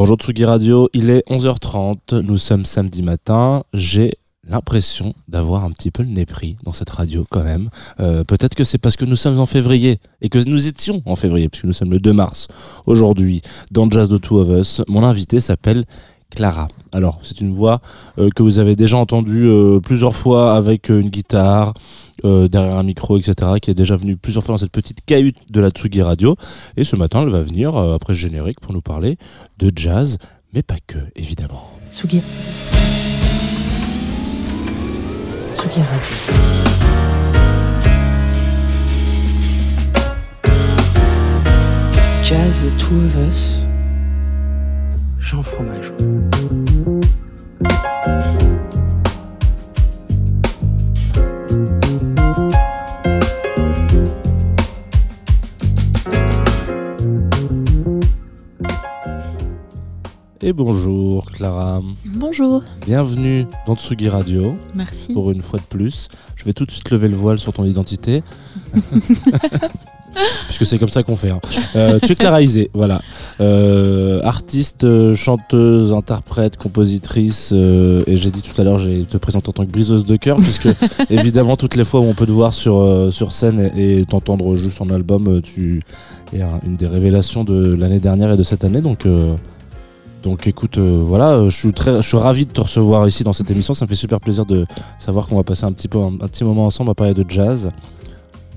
Bonjour Tsugi Radio, il est 11h30, nous sommes samedi matin, j'ai l'impression d'avoir un petit peu le nez pris dans cette radio quand même. Euh, Peut-être que c'est parce que nous sommes en février et que nous étions en février, puisque nous sommes le 2 mars. Aujourd'hui, dans Jazz The Two of Us, mon invité s'appelle Clara. Alors, c'est une voix euh, que vous avez déjà entendue euh, plusieurs fois avec euh, une guitare, derrière un micro, etc., qui est déjà venue plusieurs fois dans cette petite cahute de la Tsugi Radio. Et ce matin, elle va venir, après ce générique, pour nous parler de jazz, mais pas que, évidemment. Tsugi. Tsugi Radio. Jazz The Two of Us. Jean Fromageau. Et bonjour Clara, Bonjour, bienvenue dans Tsugi Radio, merci. pour une fois de plus. Je vais tout de suite lever le voile sur ton identité. Puisque c'est comme ça qu'on fait. hein. Euh, tu es Clara Isé, voilà. Euh, artiste, chanteuse, interprète, compositrice. euh, et j'ai dit tout à l'heure, j'ai te présente en tant que briseuse de cœur, puisque évidemment, toutes les fois où on peut te voir sur, sur scène et, et t'entendre juste en album, tu es un- une des révélations de l'année dernière et de cette année. Donc. Euh, donc écoute, euh, voilà, euh, je suis très, je ravi de te recevoir ici dans cette émission. Ça me fait super plaisir de savoir qu'on va passer un petit moment ensemble à parler de jazz,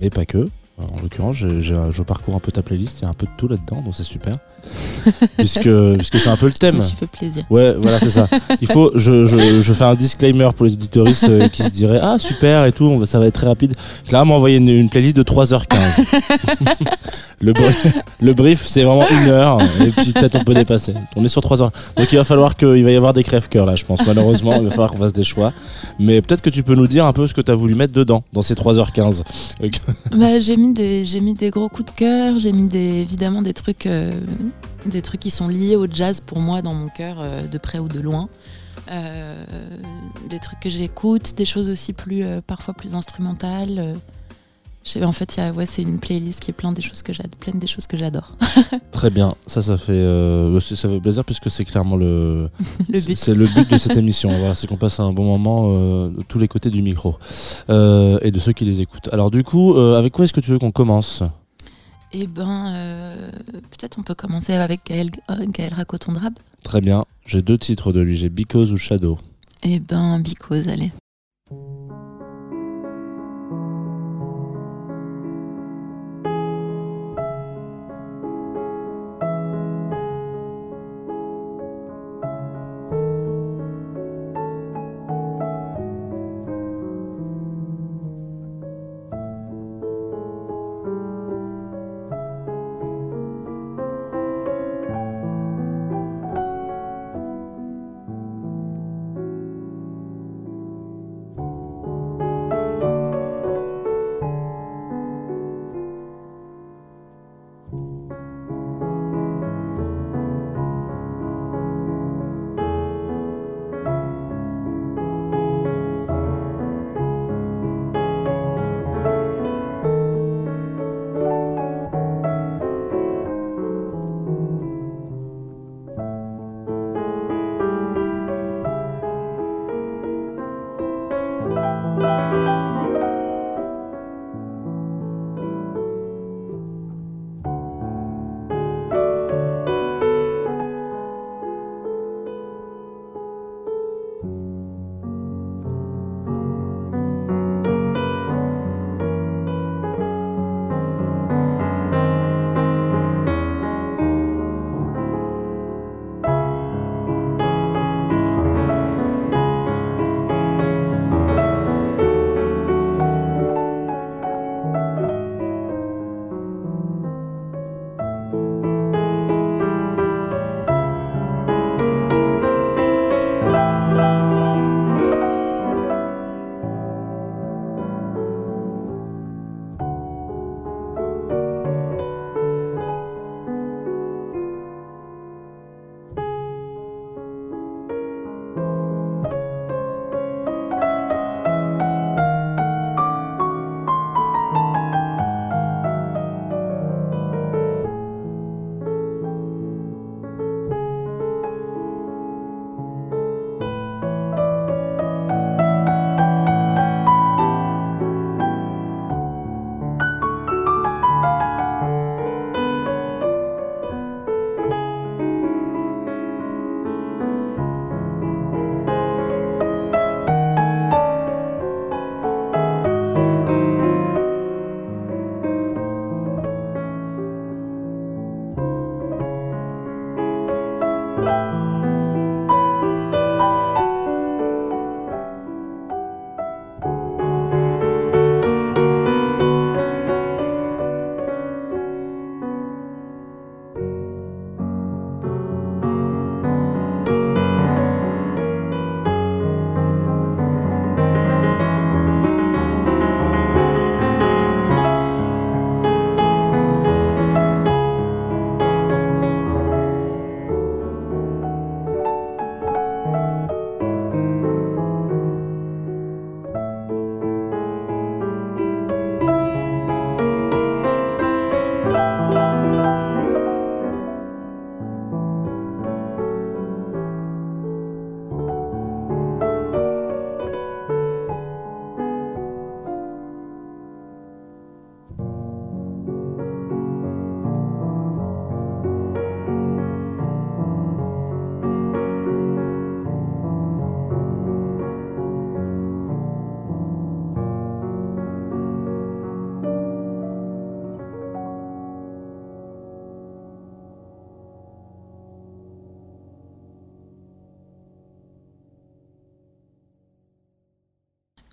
mais pas que. En l'occurrence, j'ai- je parcours un peu ta playlist, il y a un peu de tout là-dedans, donc c'est super. puisque puisque c'est un peu le Je thème. me suis fait plaisir. Ouais, voilà, c'est ça. Il faut, je, je, je fais un disclaimer pour les auditoristes euh, qui se diraient Ah, super et tout, on va, ça va être très rapide. Clara m'a envoyé une, une playlist de 3h15. le, bri- le brief, c'est vraiment une heure, et puis peut-être on peut dépasser. On est sur 3 heures. Donc il va falloir qu'il va y avoir des crèves-cœurs là, je pense. Malheureusement, il va falloir qu'on fasse des choix. Mais peut-être que tu peux nous dire un peu ce que tu as voulu mettre dedans, dans ces 3h15. Euh, Bah, j'ai mis des j'ai mis des gros coups de cœur, j'ai mis des évidemment des trucs euh, des trucs qui sont liés au jazz pour moi dans mon cœur euh, de près ou de loin. Euh, des trucs que j'écoute, des choses aussi plus euh, parfois plus instrumentales. en fait, il y a- ouais, c'est une playlist qui est plein des choses que j'ad- pleine des choses que j'adore. Très bien, ça, ça fait, c'est- ça fait plaisir puisque c'est clairement le, but. C'est le but de cette émission. Voilà, c'est qu'on passe un bon moment de tous les côtés du micro et de ceux qui les écoutent. Alors du coup, avec quoi est-ce que tu veux qu'on commence? Eh ben, euh, peut-être on peut commencer avec Gaël, euh, Gaël Racotondrab. Très bien. J'ai deux titres de lui. J'ai Because ou Shadow. Eh ben, Because, allez.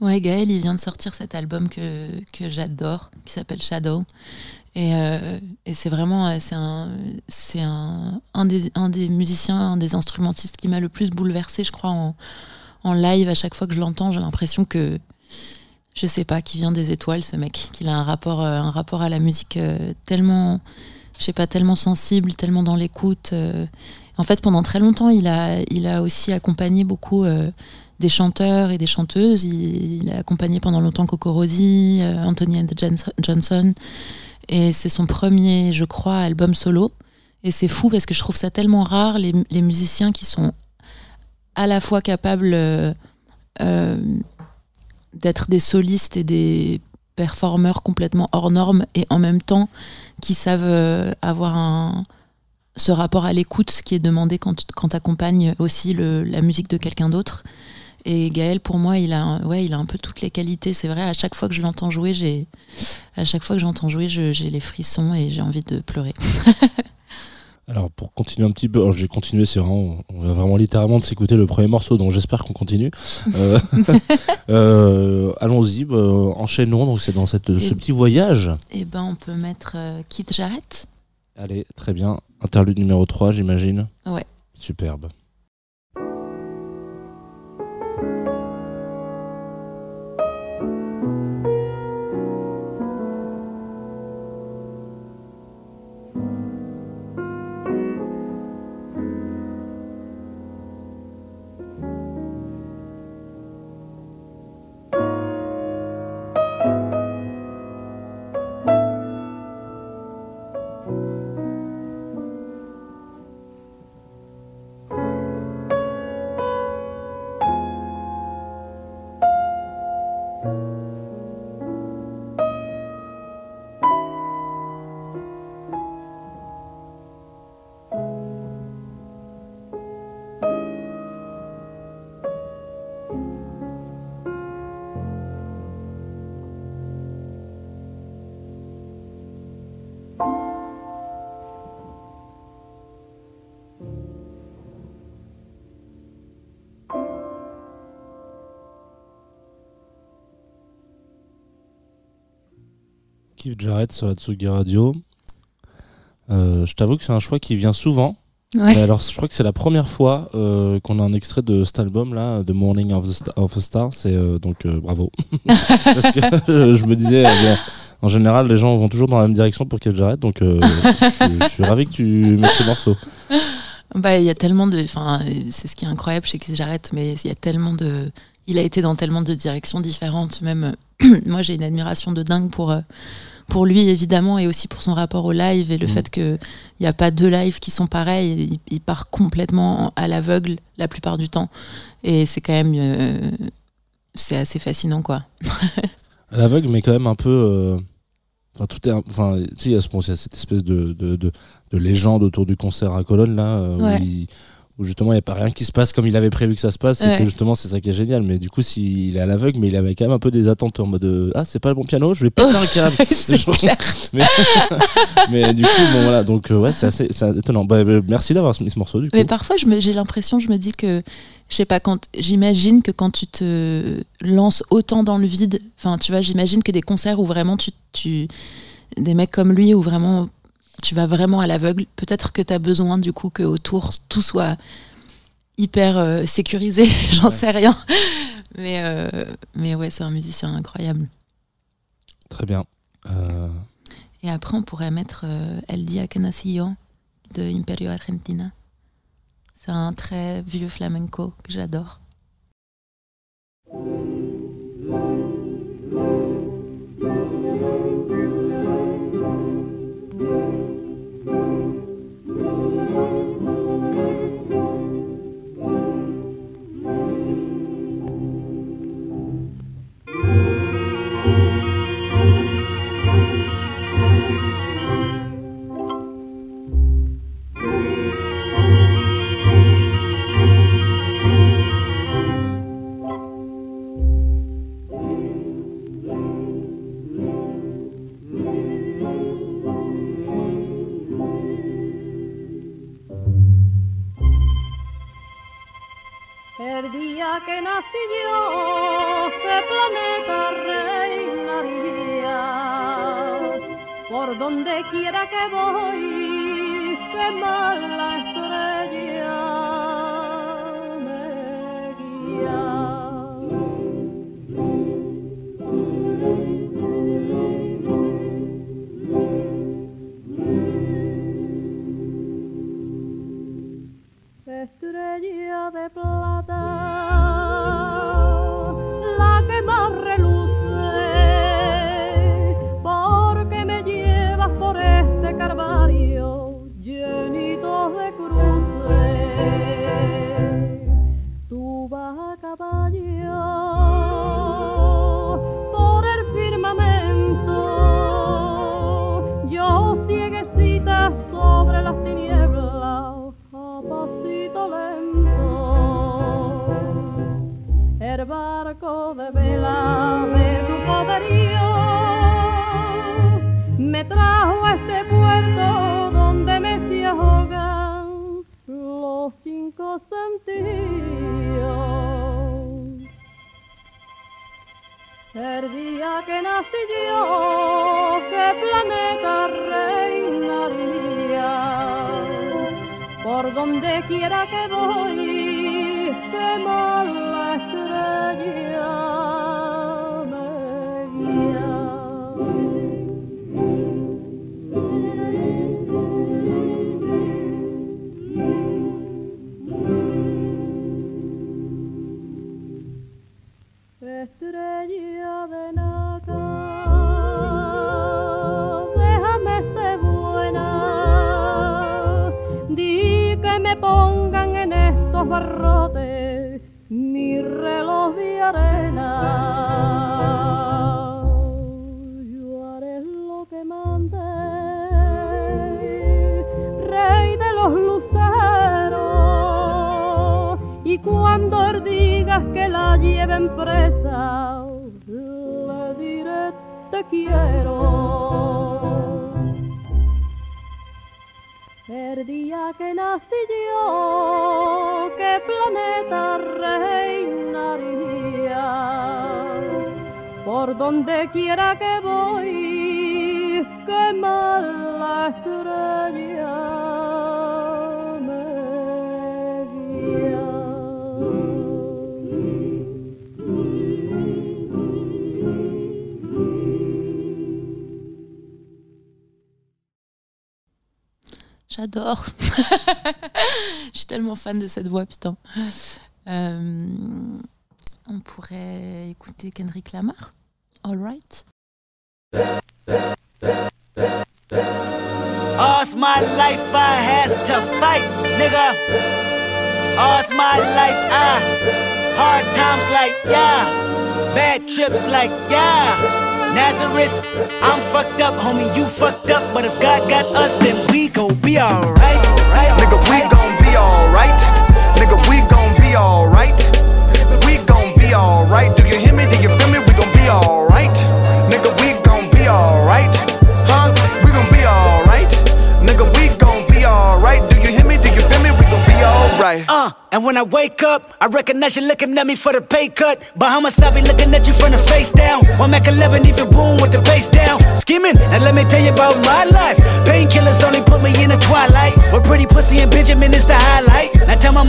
Ouais, Gaël, il vient de sortir cet album que, que j'adore, qui s'appelle Shadow. Et, euh, et c'est vraiment, euh, c'est un, un, un, des, un des musiciens, un des instrumentistes qui m'a le plus bouleversé, je crois, en, en live. À chaque fois que je l'entends, j'ai l'impression que, je sais pas, qu'il vient des étoiles, ce mec, qu'il a un rapport, euh, un rapport à la musique tellement, je sais pas, tellement sensible, tellement dans l'écoute. En fait, pendant très longtemps, il a, il a aussi accompagné beaucoup des chanteurs et des chanteuses. Il, a accompagné pendant longtemps Coco Rosie, euh, Anthony and Johnson. Et c'est son premier, je crois, album solo. Et c'est fou parce que je trouve ça tellement rare, les, musiciens qui sont à la fois capables euh, euh, d'être des solistes et des performeurs complètement hors normes et en même temps qui savent avoir un, ce rapport à l'écoute qui est demandé quand, quand tu accompagnes aussi la musique de quelqu'un d'autre. Et Gaël, pour moi, il a, ouais, il a un peu toutes les qualités. C'est vrai, à chaque fois que je l'entends jouer, j'ai, à chaque fois que j'entends jouer, j'ai les frissons et j'ai envie de pleurer. Alors pour continuer un petit peu, j'ai continué, c'est vraiment, on va vraiment littéralement de s'écouter le premier morceau, donc j'espère qu'on continue. euh, euh, Allons-y, bah, enchaînons. Donc c'est dans cette, ce petit voyage. Et ben on peut mettre euh, Jarrett. Allez, très bien. Interlude numéro 3, j'imagine. Ouais. Superbe. Keith Jarrett sur la Tsugi Radio. Euh, je t'avoue que c'est un choix qui vient souvent. Ouais. Mais alors, je crois que c'est la première fois euh, qu'on a un extrait de cet album là, The Morning of the Star. Of a Star c'est euh, donc bravo. Parce que je me disais, en général, les gens vont toujours dans la même direction pour Keith Jarrett, donc je, je suis ravi que tu mettes ce morceau. Bah, il y a tellement de. Enfin, c'est ce qui est incroyable chez Keith Jarrett, mais il y a tellement de. Il a été dans tellement de directions différentes. Même moi, j'ai une admiration de dingue pour. Pour lui évidemment et aussi pour son rapport au live et le Mhm. fait qu'il n'y a pas deux lives qui sont pareils, il, il part complètement à l'aveugle la plupart du temps et c'est quand même euh, c'est assez fascinant quoi. À l'aveugle, mais quand même un peu. euh, Enfin, tout est. Enfin, tu sais, il y a cette espèce de, de, de, de légende autour du concert à Cologne, là, euh, Ouais. où, il, où justement il n'y a pas rien qui se passe comme il avait prévu que ça se passe, et que justement c'est ça qui est génial. Mais du coup, s'il est à l'aveugle, mais il avait quand même un peu des attentes en mode euh, ah c'est pas le bon piano, je vais péter un câble. Genre- clair. mais, mais du coup, bon voilà, donc euh, ouais, c'est assez c'est étonnant. Bah, euh, merci d'avoir mis ce morceau du coup. Mais parfois, j'ai l'impression, je me dis que, je sais pas, quand j'imagine que quand tu te lances autant dans le vide, enfin, tu vois, j'imagine que des concerts où vraiment tu, tu, des mecs comme lui, où vraiment tu vas vraiment à l'aveugle, peut-être que tu as besoin du coup que autour tout soit hyper euh, sécurisé, j'en Ouais. sais rien. Mais, euh, mais ouais, c'est un musicien incroyable. Très bien. Euh, Et après, on pourrait mettre El Dia yo de Imperio Argentina. C'est un très vieux flamenco que j'adore. Tellement fan de cette voix, putain. Euh, on pourrait écouter Kendrick Lamar. All right. All's my life I has to fight, nigga. All's my life I hard times like yeah, bad trips like yeah. Nazareth, I'm fucked up, homie, you fucked up. But if God got us, then we gon' be alright. Right, Nigga, we gon' be alright. be alright. We gon' be alright. Do you hear me? Do you feel me? We gon' be alright. Nigga, we gon' be alright. Huh? We gon' be alright. Nigga, we gon' be alright. Do you hear me? Do you feel me? We gon' be alright. Uh, and when I wake up, I recognize you looking at me for the pay cut. Bahamas, I be looking at you from the face down. One Mac 11, even boom with the bass down. Skimming, and let me tell you about my life. Painkillers only put me in the twilight. We're pretty pussy and Benjamin is the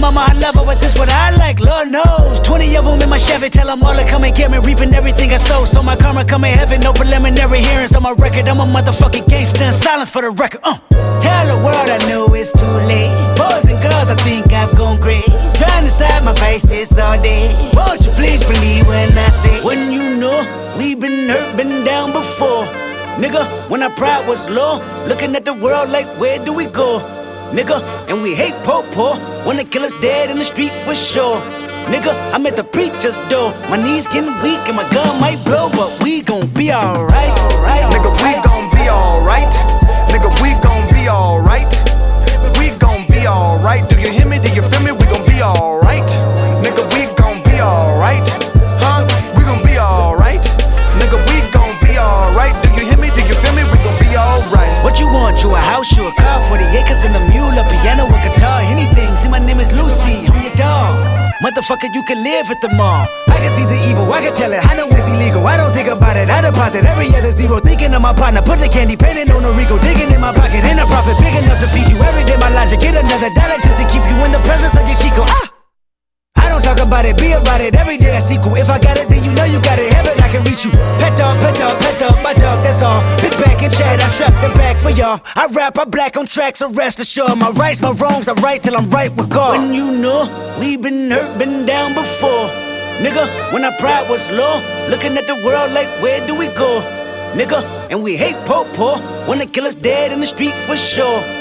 mama I love her, but this what I like. Lord knows. 20 of them in my Chevy, tell them all to come and get me. Reaping everything I sow. So my karma come in heaven, no preliminary hearings on my record. I'm a motherfucking gangster in silence for the record. Uh. Tell the world I know it's too late. Boys and girls, I think I've gone great. Trying to side my face this all day. Won't you please believe when I say, when you know we've been hurt, been down before. Nigga, when our pride was low, looking at the world like, where do we go? Nigga, and we hate po po. Wanna kill us dead in the street for sure. Nigga, I'm at the preacher's door. My knees getting weak and my gun might blow, but we gon' be alright. Right, Nigga, we gon' be alright. Nigga, we gon' be alright. We gon' be alright. Do you hear me? Do you feel me? We gon' be alright. A house, you a car, 40 acres and a mule, a piano, a guitar, anything. See, my name is Lucy, I'm your dog. Motherfucker, you can live at the mall. I can see the evil, I can tell it. I know it's illegal. I don't think about it. I deposit every other zero. Thinking of my partner, put the candy painting on a Rico. Digging in my pocket, in a profit big enough to feed you every day. My logic, get another dollar just to keep you in the presence of your Chico. Ah! I don't talk about it, be about it every day. I sequel. If I got it, then you know you got it. Heaven, I can reach you. Pet dog, pet dog, pet dog, my dog, that's all. Big back and chat, I trap the back for y'all. I rap, I black on tracks, so rest assured. My rights, my wrongs, I right till I'm right with God. When you know we been hurt, been down before. Nigga, when our pride was low, looking at the world like, where do we go? Nigga, and we hate po po, wanna kill us dead in the street for sure.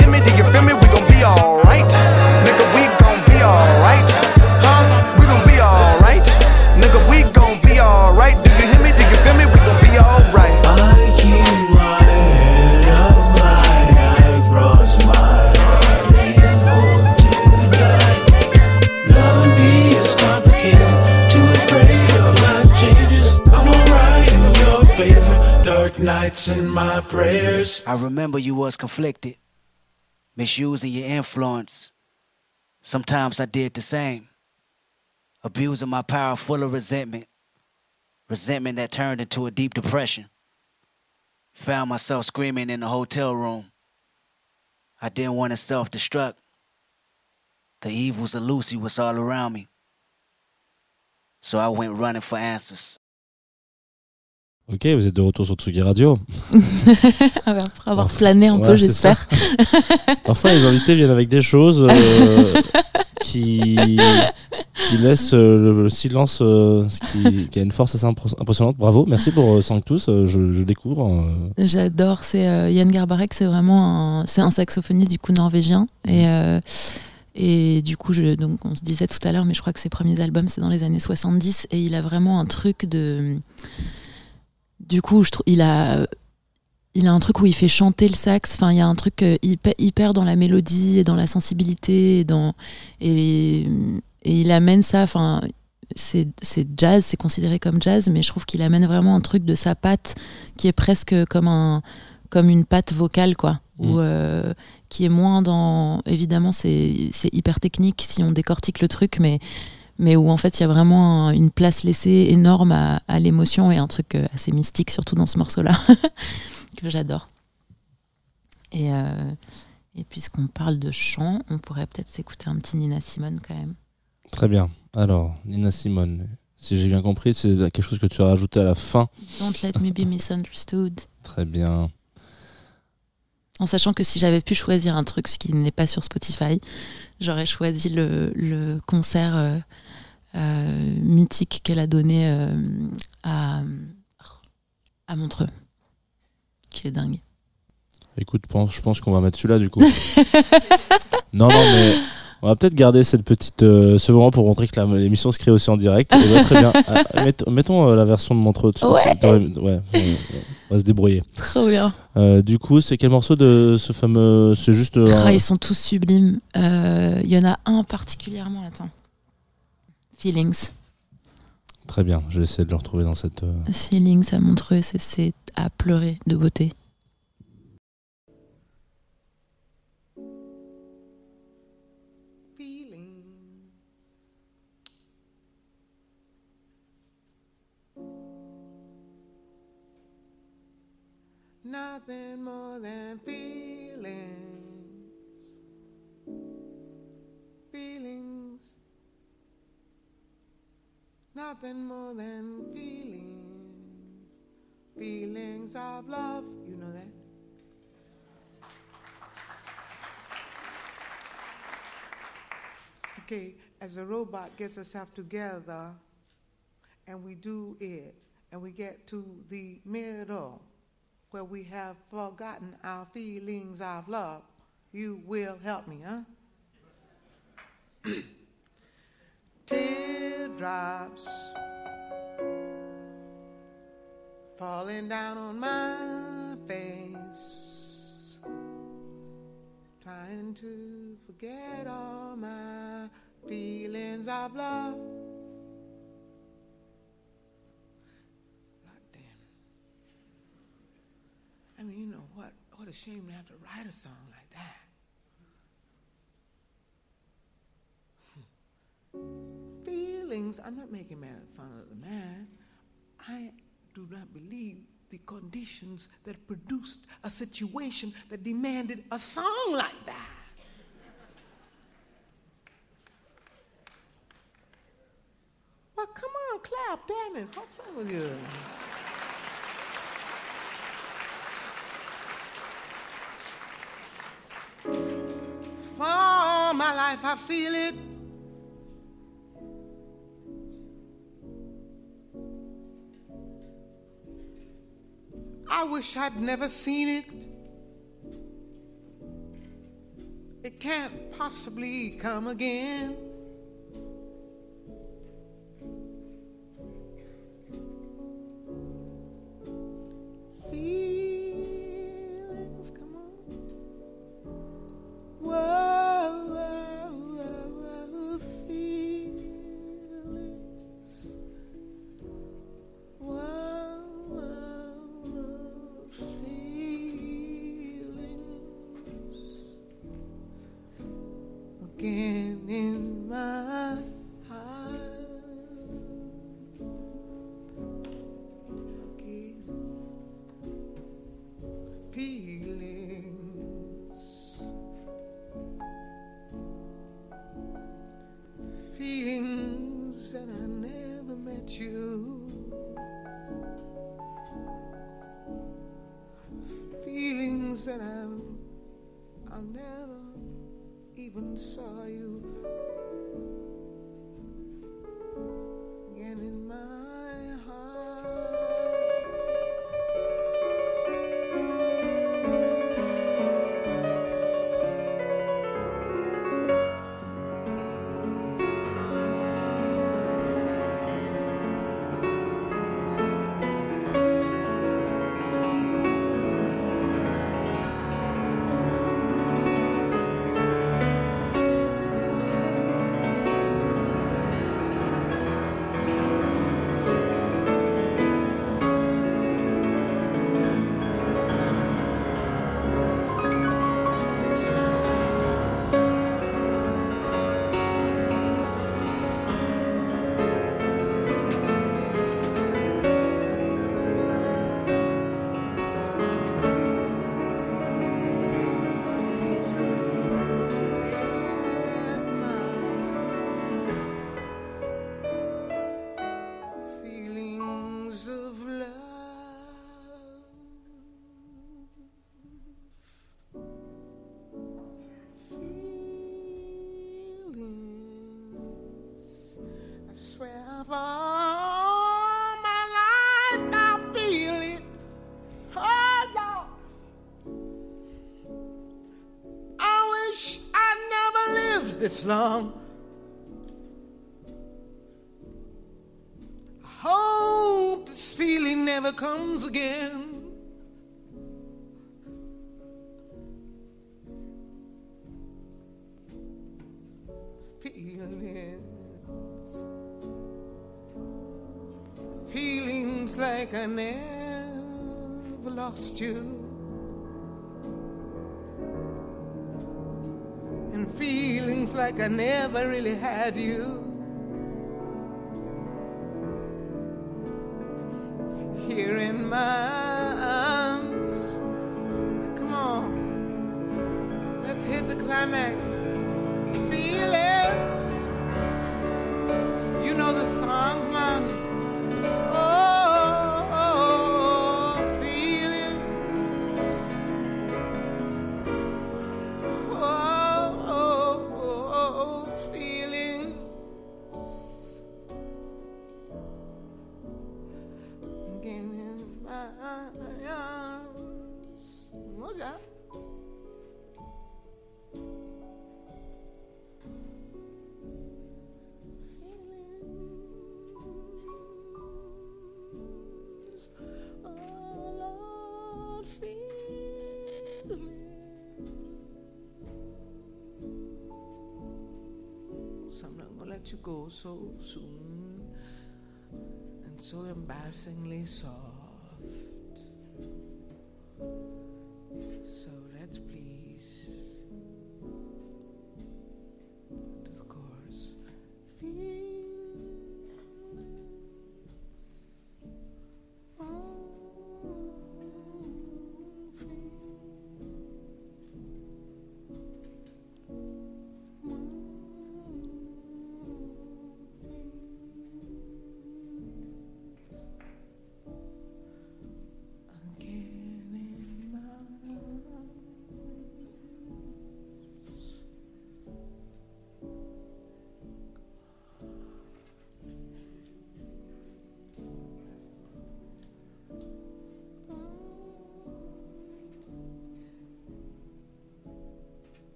in my prayers. I remember you was conflicted, misusing your influence. Sometimes I did the same, abusing my power full of resentment, resentment that turned into a deep depression. Found myself screaming in the hotel room. I didn't want to self destruct. The evils of Lucy was all around me. So I went running for answers. Ok, vous êtes de retour sur Tsugi Radio. Ah bah, Après avoir Parf- plané un Ouais, peu, j'espère. Parfois, les invités viennent avec des choses euh, qui, qui laissent euh, le, le silence, euh, ce qui, qui a une force assez impr- impressionnante. Bravo, merci pour Sanctus. je, je découvre. J'adore. C'est Yann Garbarek, c'est vraiment un, un saxophoniste du coup norvégien. Et, euh, et du coup, je, donc, on se disait tout à l'heure, mais je crois que ses premiers albums, c'est dans les années 70. Et il a vraiment un truc de. Du coup, je trouve, il a. Il a un truc où il fait chanter le sax. Enfin, il y a un truc euh, hyper, hyper dans la mélodie et dans la sensibilité et dans et, et il amène ça. Enfin, c'est jazz, c'est considéré comme jazz, mais je trouve qu'il amène vraiment un truc de sa patte qui est presque comme un comme une patte vocale quoi ou euh, qui est moins dans évidemment c'est c'est hyper technique si on décortique le truc mais mais où en fait il y a vraiment un- une place laissée énorme à, à l'émotion et un truc euh, assez mystique surtout dans ce morceau là que j'adore et euh, et puisqu'on parle de chant on pourrait peut-être s'écouter un petit Nina Simone quand même Très bien. Alors, Nina Simone, si j'ai bien compris, c'est quelque chose que tu as rajouté à la fin. Don't let me be misunderstood Très bien. En sachant que si j'avais pu choisir un truc, ce qui n'est pas sur Spotify, j'aurais choisi le, le concert euh, mythique qu'elle a donné euh, à, à Montreux, qui est dingue. Écoute, pense- je pense qu'on va mettre celui-là du coup. non, non, mais on va peut-être garder cette petite, euh, ce moment pour montrer que l'émission se crée aussi en direct. Et bah, très bien. Ah, mett- mettons euh, la version de Montreux. Ouais. Ouais, on va se débrouiller. Trop bien. Euh, du coup, c'est quel morceau de ce fameux. C'est juste. euh, Ah, ils sont tous sublimes. Euh, Il y en a un particulièrement, attends. Feelings. Très bien, je vais essayer de le retrouver dans cette. euh, Feelings à Montreux, c'est- c'est à pleurer de beauté. feeling. Nothing more than feelings. Feelings. Nothing more than feelings. Feelings of love. You know that? Okay, as a robot gets itself together and we do it and we get to the middle where we have forgotten our feelings of love, you will help me, huh? Teardrops falling down on my face trying to forget all my feelings of love. God damn. I mean, you know what? What a shame to have to write a song like that. Hmm. Feelings. I'm not making fun of the man. I do not believe the conditions that produced a situation that demanded a song like that. Well, come on, clap, damn it. What's wrong with you? For my life, I feel it. I wish I'd never seen it. It can't possibly come again. long. I hope this feeling never comes again. Feelings, feelings like I never lost you. I never really had you.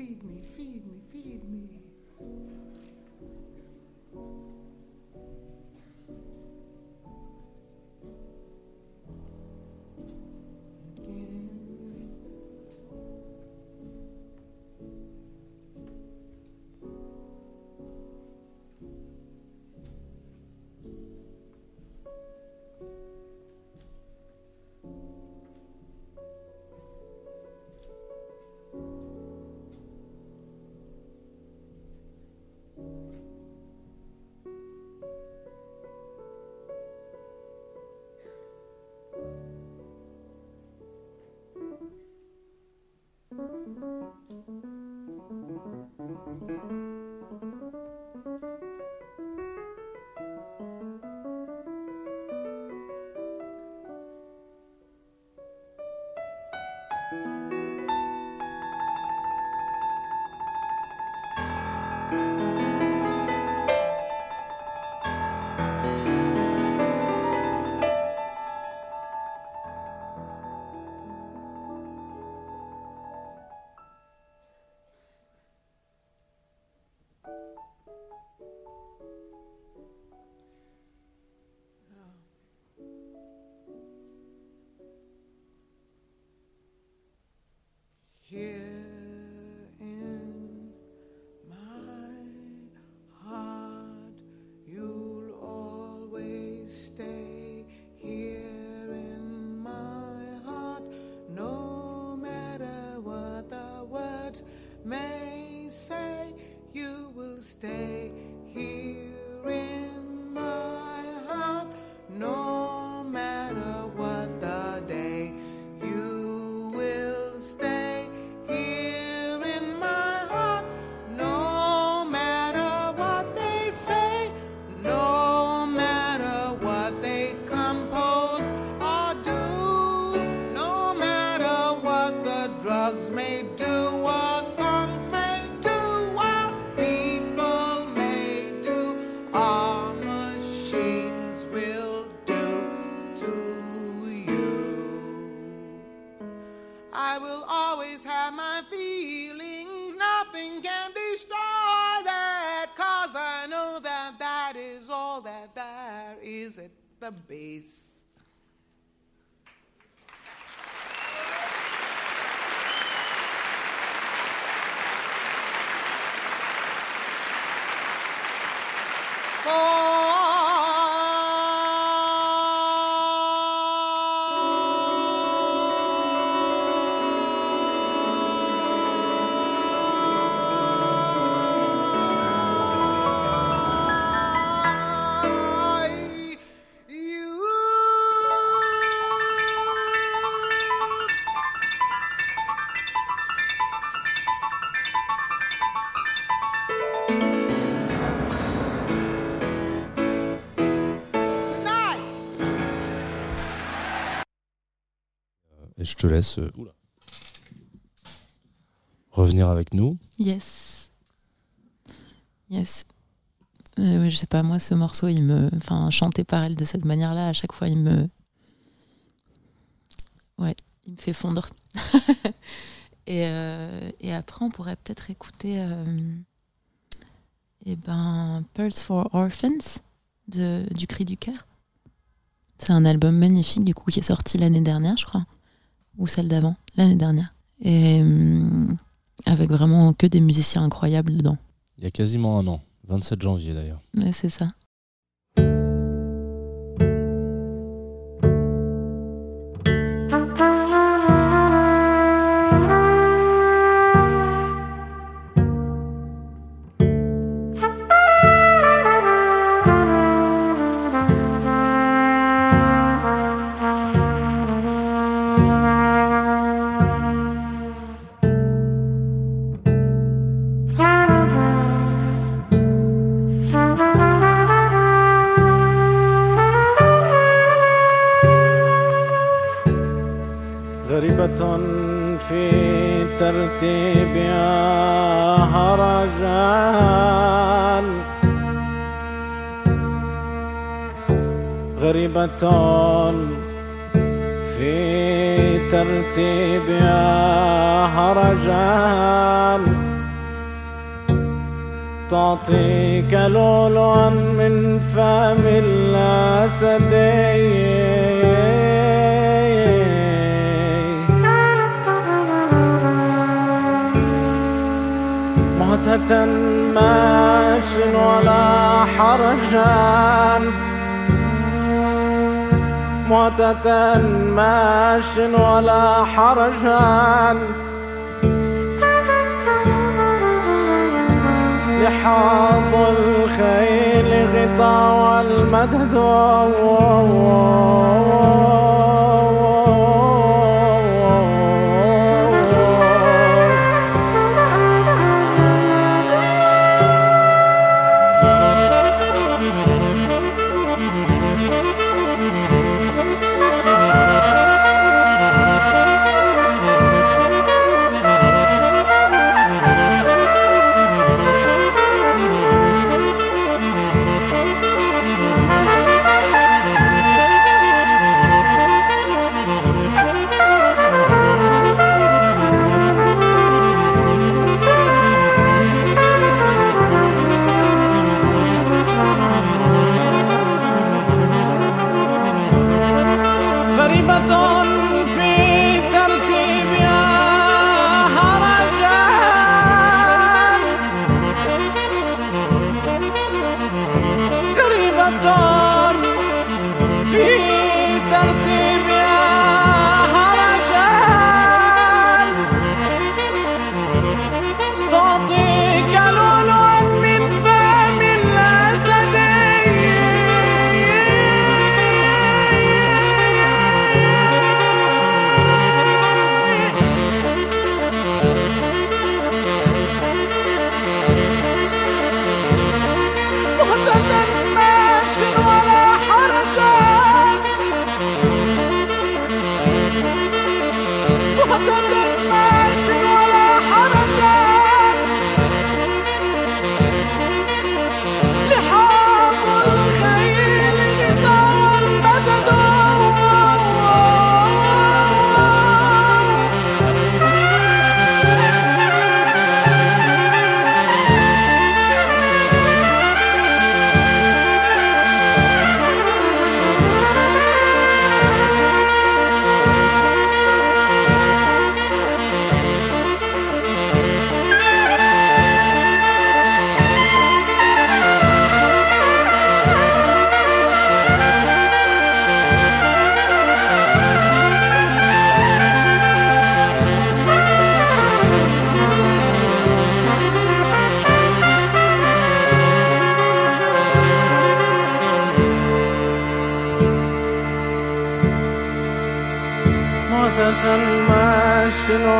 Feed me, feed me, te laisse euh, revenir avec nous. Yes. Yes. Euh, je sais pas, moi, ce morceau, il me. Enfin, chanté par elle de cette manière-là, à chaque fois, il me. Ouais, il me fait fondre. et, euh, et après, on pourrait peut-être écouter. euh, eh ben, Pearls for Orphans de, du Cri du Cœur. C'est un album magnifique, du coup, qui est sorti l'année dernière, je crois. Ou celle d'avant, l'année dernière. Et. hum, avec vraiment que des musiciens incroyables dedans. Il y a quasiment un an, 27 janvier d'ailleurs. Ouais, c'est ça.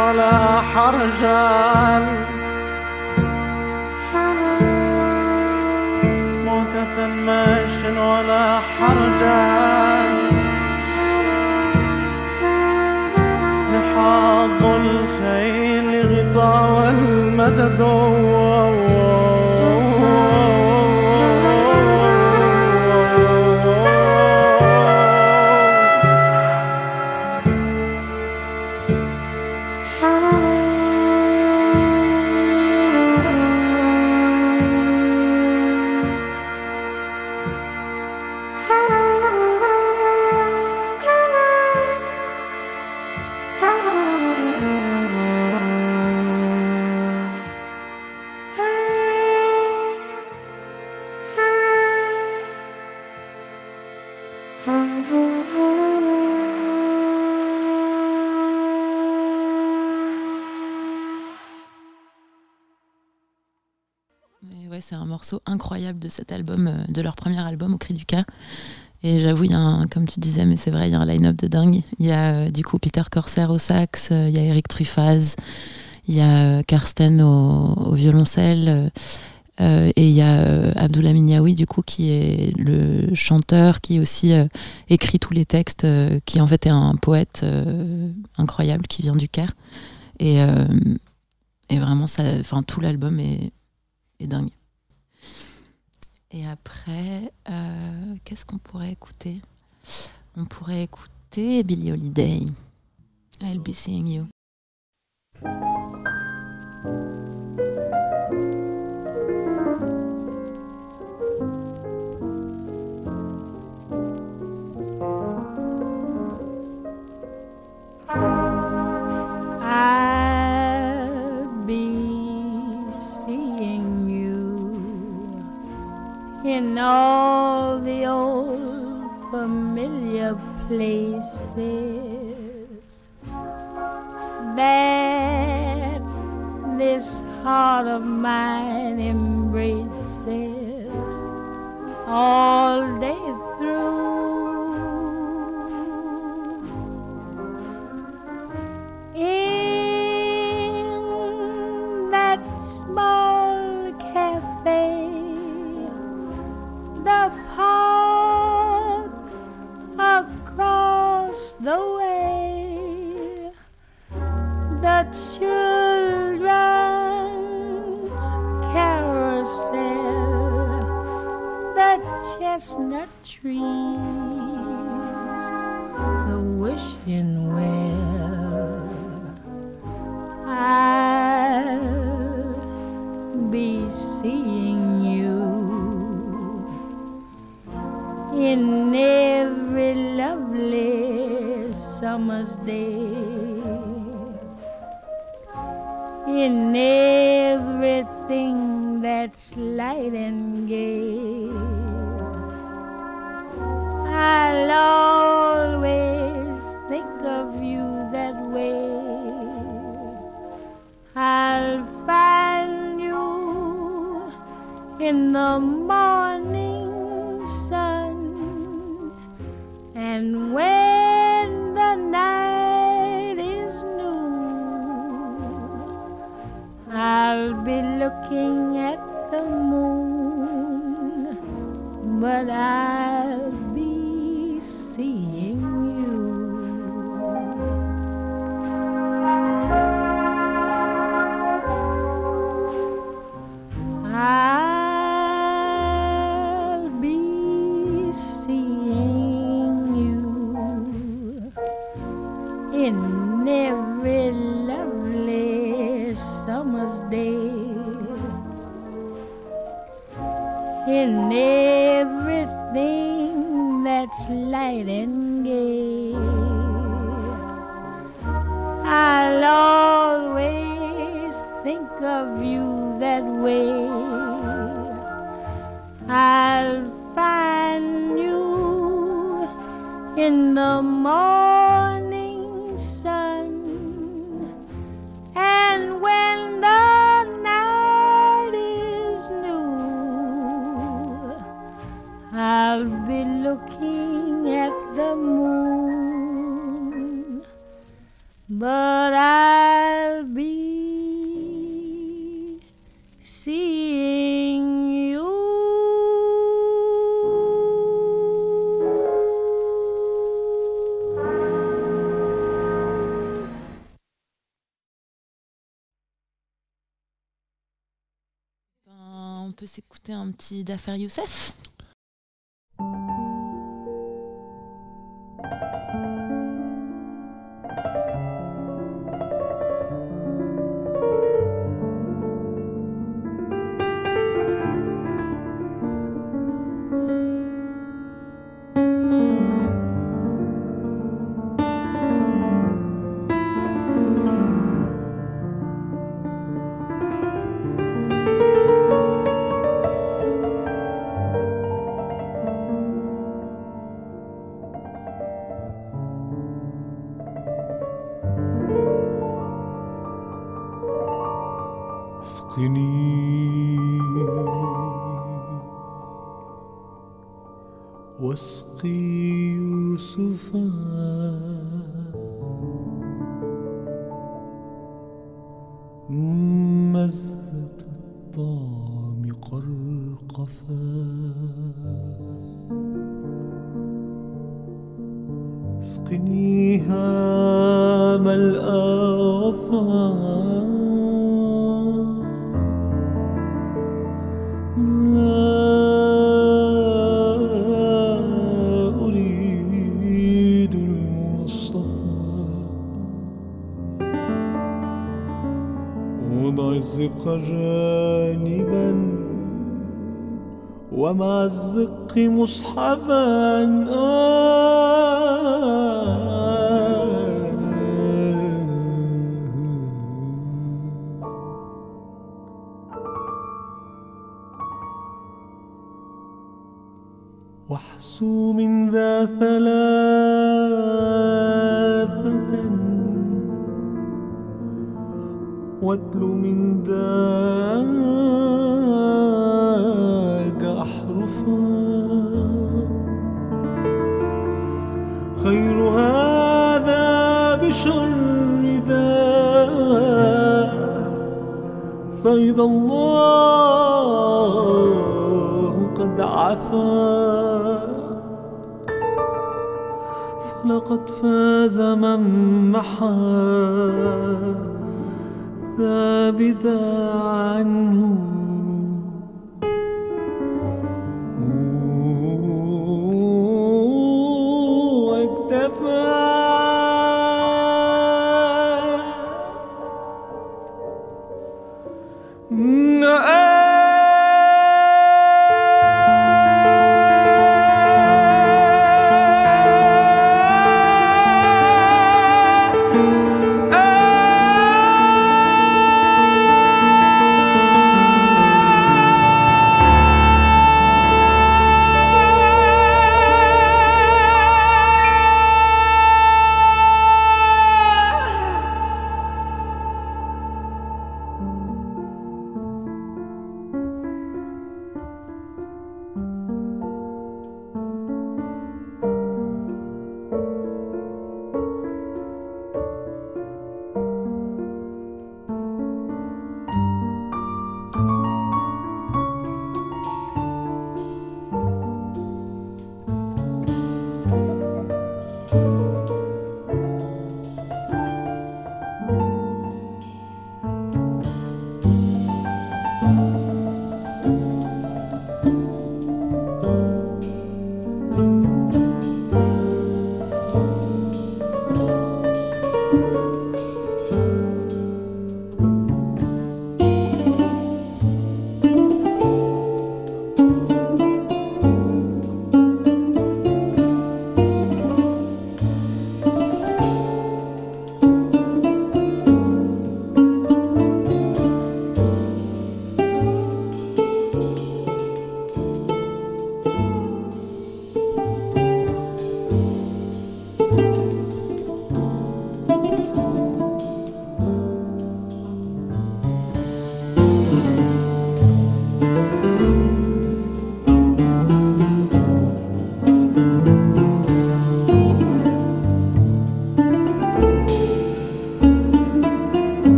ولا حرجان. موتة ماش ولا حرجان. لحاظ الخيل غطاء المدد incroyable de cet album, euh, de leur premier album, Au Cri du Cœur. Et j'avoue, il y a comme tu disais, mais c'est vrai, il y a un line-up de dingue. Il y a euh, du coup Peter Corsair au sax, euh, il y a Eric Truffaz, il y a Karsten au, violoncelle, et il y a euh, Abdullah du coup, qui est le chanteur, qui aussi écrit tous les textes, qui en fait est un poète incroyable qui vient du Caire. Et, vraiment, ça, tout l'album est dingue. Et après, euh, qu'est-ce qu'on pourrait écouter? On pourrait écouter Billie Holiday. I'll be seeing you. In all the old familiar places. That this heart of mine embraces all day children's carousel, the chestnut trees, the wishing well. I'll be seeing you in every lovely summer's day, in everything that's light and gay. I'll always think of you that way. I'll find you in the morning I'll be in the morning sun, and when the night is new, I'll be looking at the moon, but I'll un petit Youssef? العزق جانبا ومع الزق مصحبا آه واحسو من ذا ثلاثة واتلو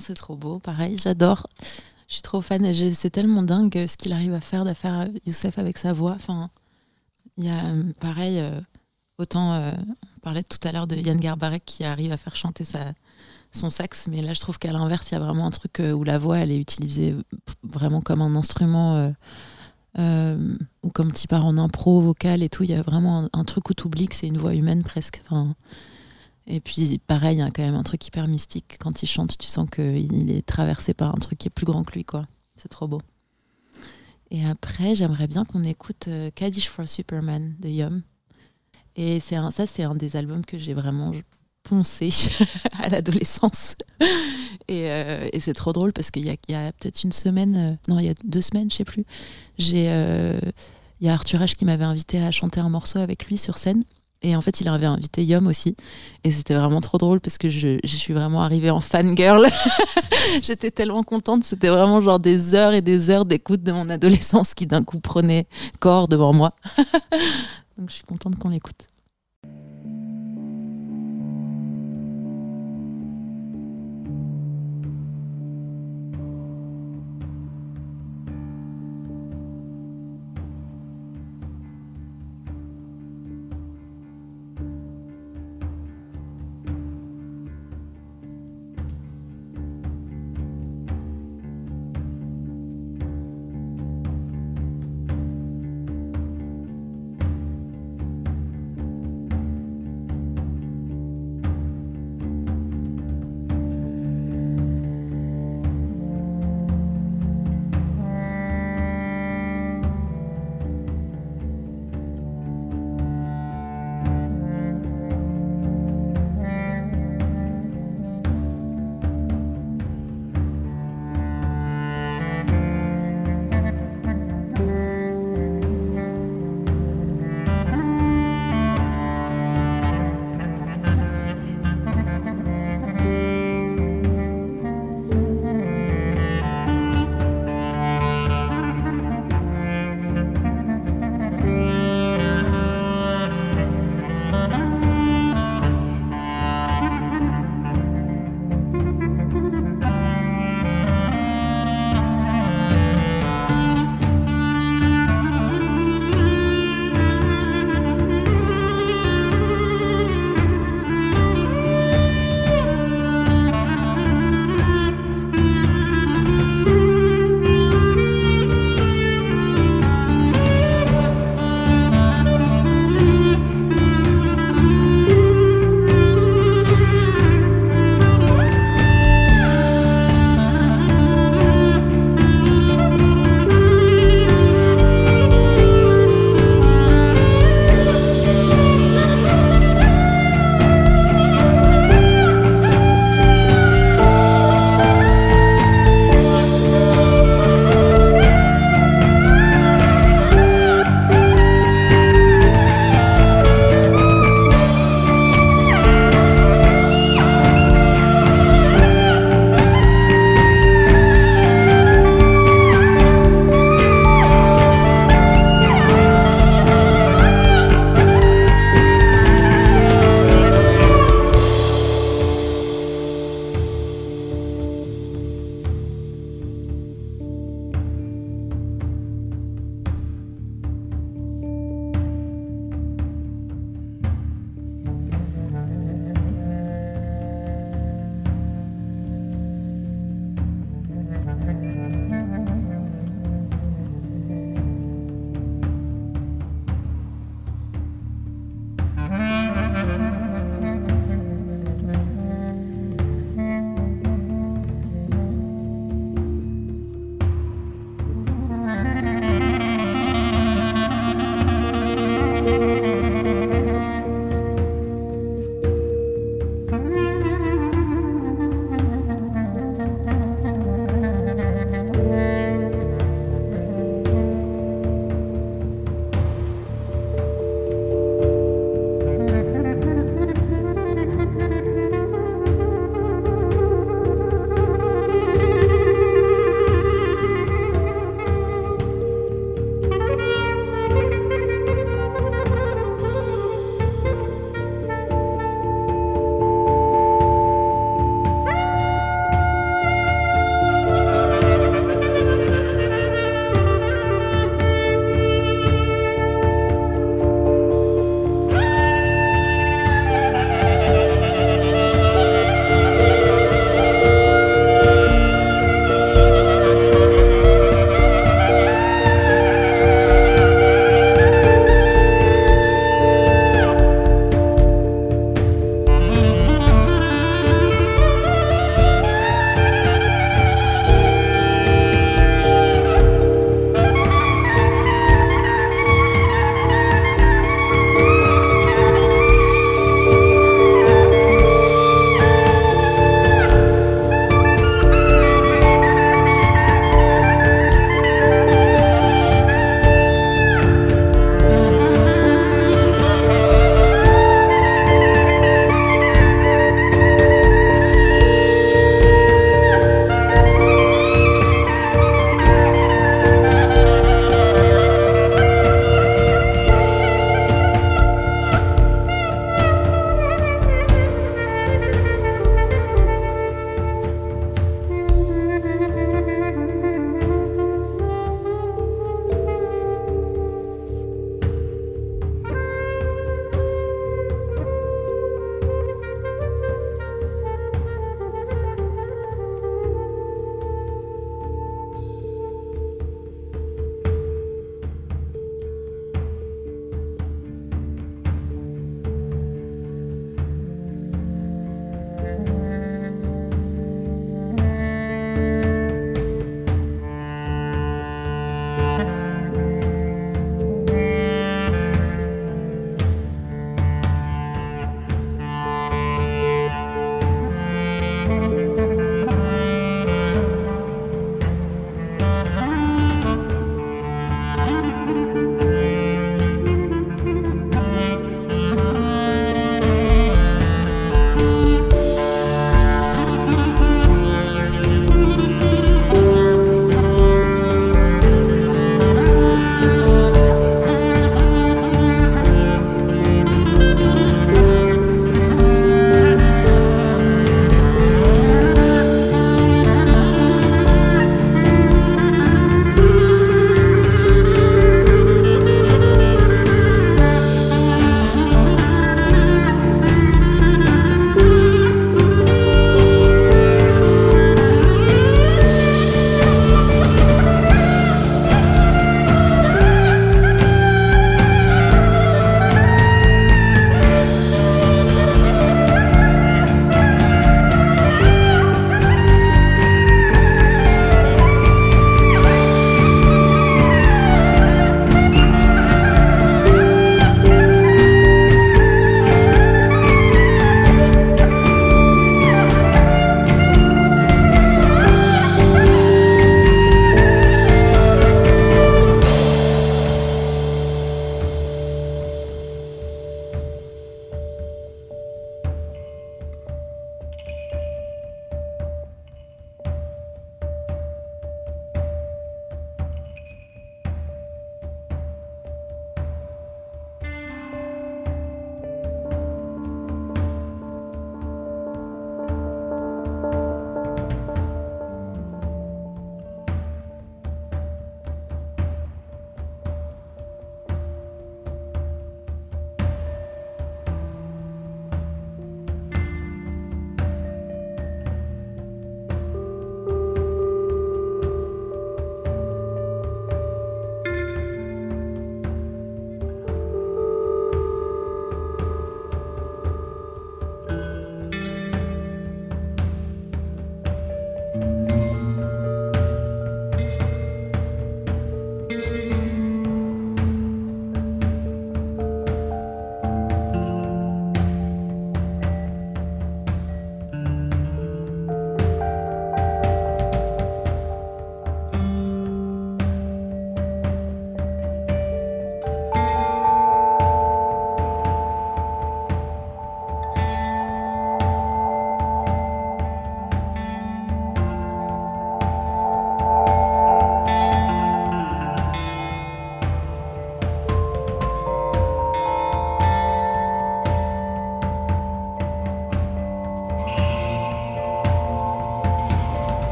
c'est trop beau. Pareil, j'adore. Je suis trop fan. C'est tellement dingue ce qu'il arrive à faire, d'affaire Youssef avec sa voix. Enfin, il y a euh, pareil. euh, autant euh, on parlait tout à l'heure de Yann Garbarek qui arrive à faire chanter sa, son sax, mais là je trouve qu'à l'inverse, il y a vraiment un truc euh, où la voix elle est utilisée vraiment comme un instrument ou comme petit part en impro vocal et tout. Il y a vraiment un, un truc où tu oublies que c'est une voix humaine presque. Enfin, et puis pareil, il y a quand même un truc hyper mystique. Quand il chante, tu sens qu'il est traversé par un truc qui est plus grand que lui. quoi. C'est trop beau. Et après, j'aimerais bien qu'on écoute euh, Kaddish for Superman de Yum. Et c'est ça, c'est un des albums que j'ai vraiment poncé à l'adolescence. Et, euh, et c'est trop drôle parce qu'il y a, il y a peut-être une semaine, euh, non, il y a deux semaines, je sais plus, j'ai, euh, il y a Arthur H qui m'avait invité à chanter un morceau avec lui sur scène. Et en fait, il avait invité Yum aussi. Et c'était vraiment trop drôle parce que je, je suis vraiment arrivée en fangirl. J'étais tellement contente. C'était vraiment genre des heures et des heures d'écoute de mon adolescence qui d'un coup prenait corps devant moi. Donc je suis contente qu'on l'écoute.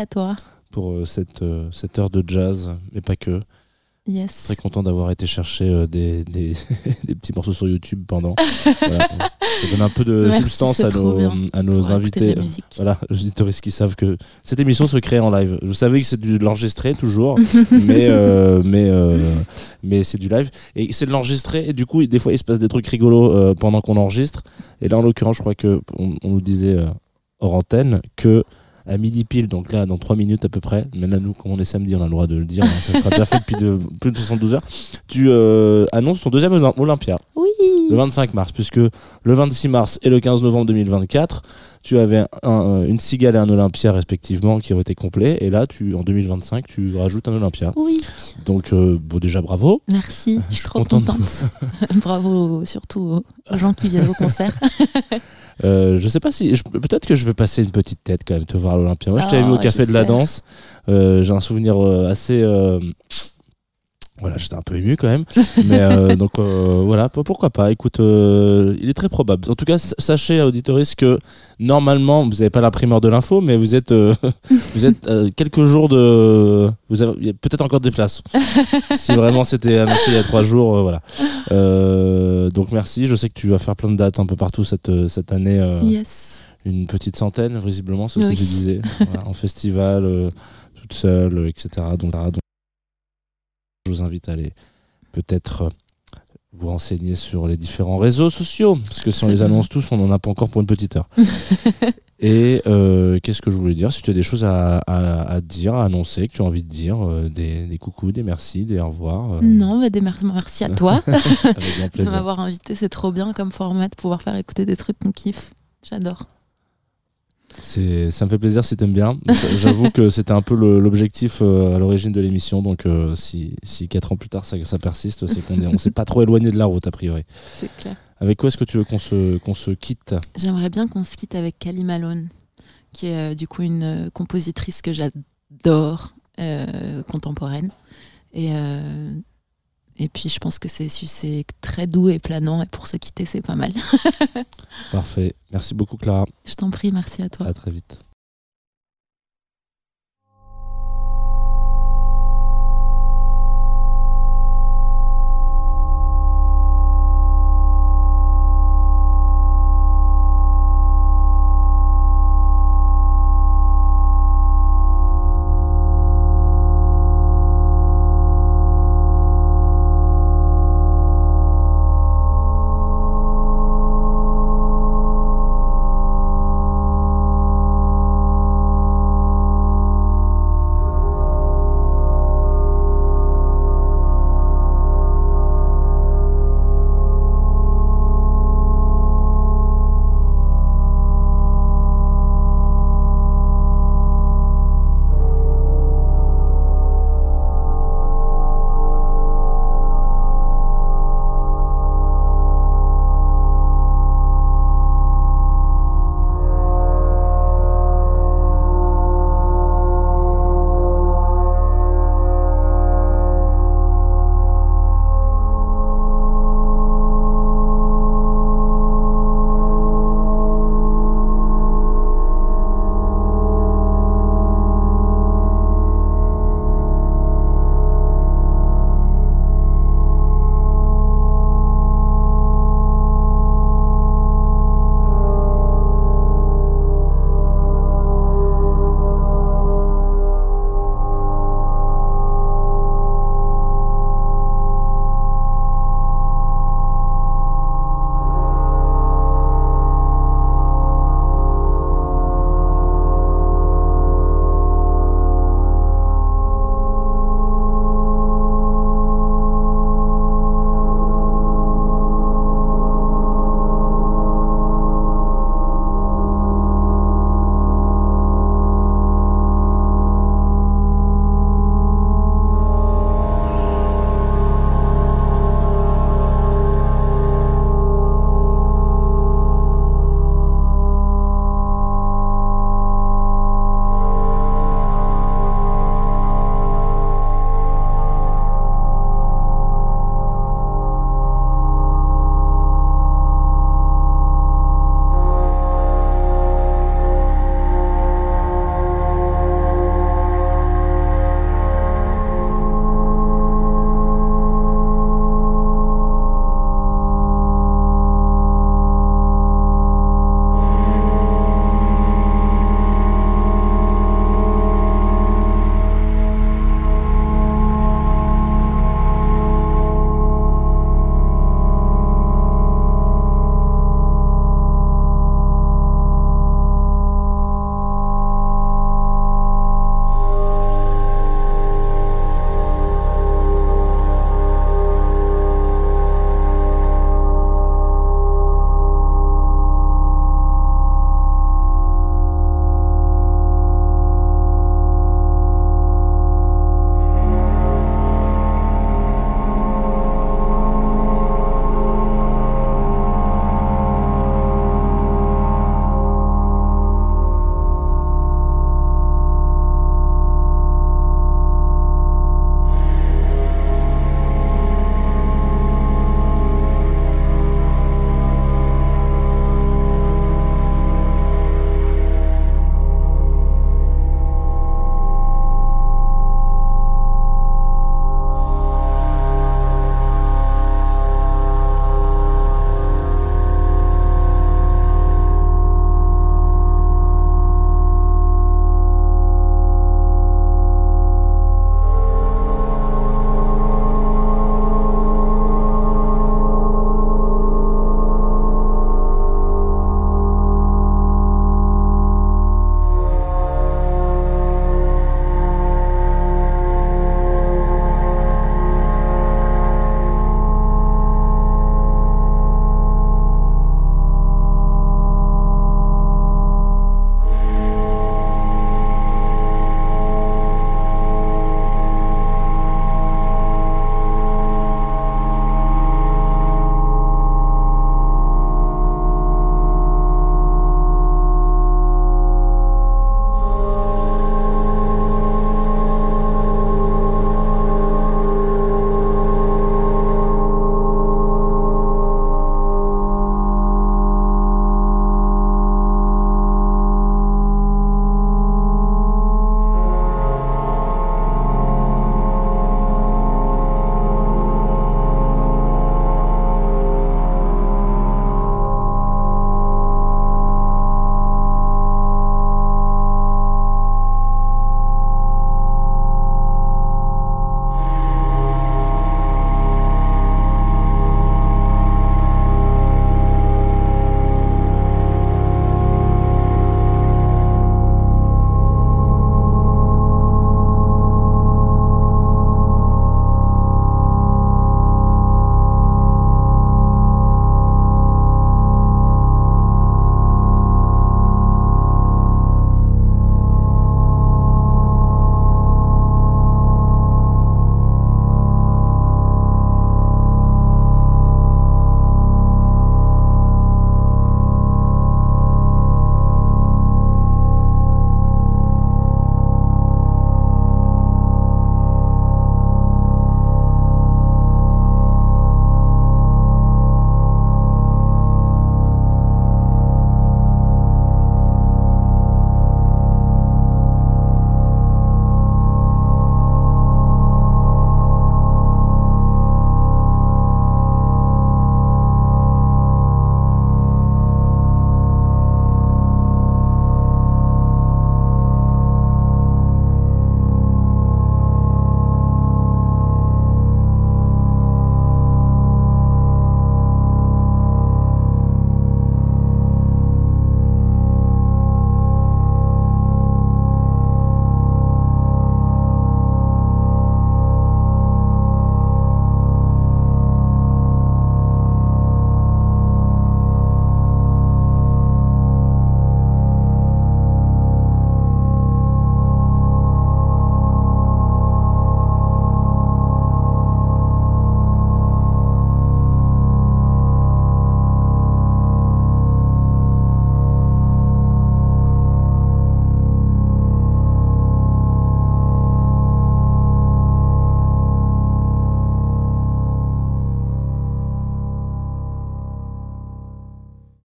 À toi. pour euh, cette, euh, cette heure de jazz, mais pas que. Yes. Très content d'avoir été chercher euh, des, des, des petits morceaux sur YouTube pendant. Voilà. Ça donne un peu de Merci, substance à nos, à nos invités. Voilà, les auditeurs qui savent que cette émission se crée en live. Je savais que c'est de l'enregistrer toujours, mais, euh, mais, euh, mais c'est du live. Et c'est de l'enregistrer, et du coup, des fois, il se passe des trucs rigolos euh, pendant qu'on enregistre. Et là, en l'occurrence, je crois qu'on on nous disait hors antenne que à midi pile, donc là, dans 3 minutes à peu près, mais là, nous, comme on est samedi, on a le droit de le dire, hein, ça sera déjà fait depuis de- plus de 72 heures, tu euh, annonces ton deuxième Olymp- Olympia Oui. le 25 mars, puisque le 26 mars et le 15 novembre 2024, tu avais un- une cigale et un Olympia respectivement qui ont été complets, et là, tu, en 2025, tu rajoutes un Olympia. Oui. Donc, euh, bon, déjà bravo. Merci. Je suis trop contente. contente. Bravo surtout aux gens qui viennent au concert. Euh, je sais pas si. Peut-être que je vais passer une petite tête quand même te voir à l'Olympia. Moi, je t'avais Ah, vu au Café de la. Danse. Euh, J'ai un souvenir euh, assez. Voilà, j'étais un peu ému quand même. Mais euh, donc euh, voilà, pourquoi pas. Écoute, euh, il est très probable. En tout cas, sachez, auditoris, que normalement, vous n'avez pas la primeur de l'info, mais vous êtes, vous êtes quelques jours de. Vous avez il y a peut-être encore des places. si vraiment c'était annoncé il y a trois jours, voilà. Donc merci. Je sais que tu vas faire plein de dates un peu partout cette, cette année. Yes. une petite centaine, visiblement, c'est ce Oui. que tu disais, Voilà, en festival, toute seule, etc. Donc, là, donc, je vous invite à aller peut-être euh, vous renseigner sur les différents réseaux sociaux, parce que si on les annonce tous, on n'en a pas encore pour une petite heure. Et euh, qu'est-ce que je voulais dire? Si tu as des choses à, à- à dire, à annoncer, que tu as envie de dire, euh, des, des coucous, des merci, des au revoir. euh, Non, bah, des mer- merci à toi de m'avoir invité. C'est trop bien comme format de pouvoir faire écouter des trucs qu'on kiffe. J'adore. C'est, ça me fait plaisir si t'aimes bien. J'avoue que c'était un peu le- l'objectif euh, à l'origine de l'émission. Donc, euh, si, si 4 ans plus tard ça, ça persiste, c'est qu'on est, on s'est pas trop éloigné de la route, a priori. C'est clair. Avec quoi est-ce que tu veux qu'on se, qu'on se quitte? J'aimerais bien qu'on se quitte avec Kali Malone, qui est euh, du coup une euh, compositrice que j'adore, euh, contemporaine. Et, euh, et puis je pense que c'est très doux et planant, et pour se quitter, c'est pas mal. Parfait. Merci beaucoup, Clara. Je t'en prie, merci à toi. À très vite.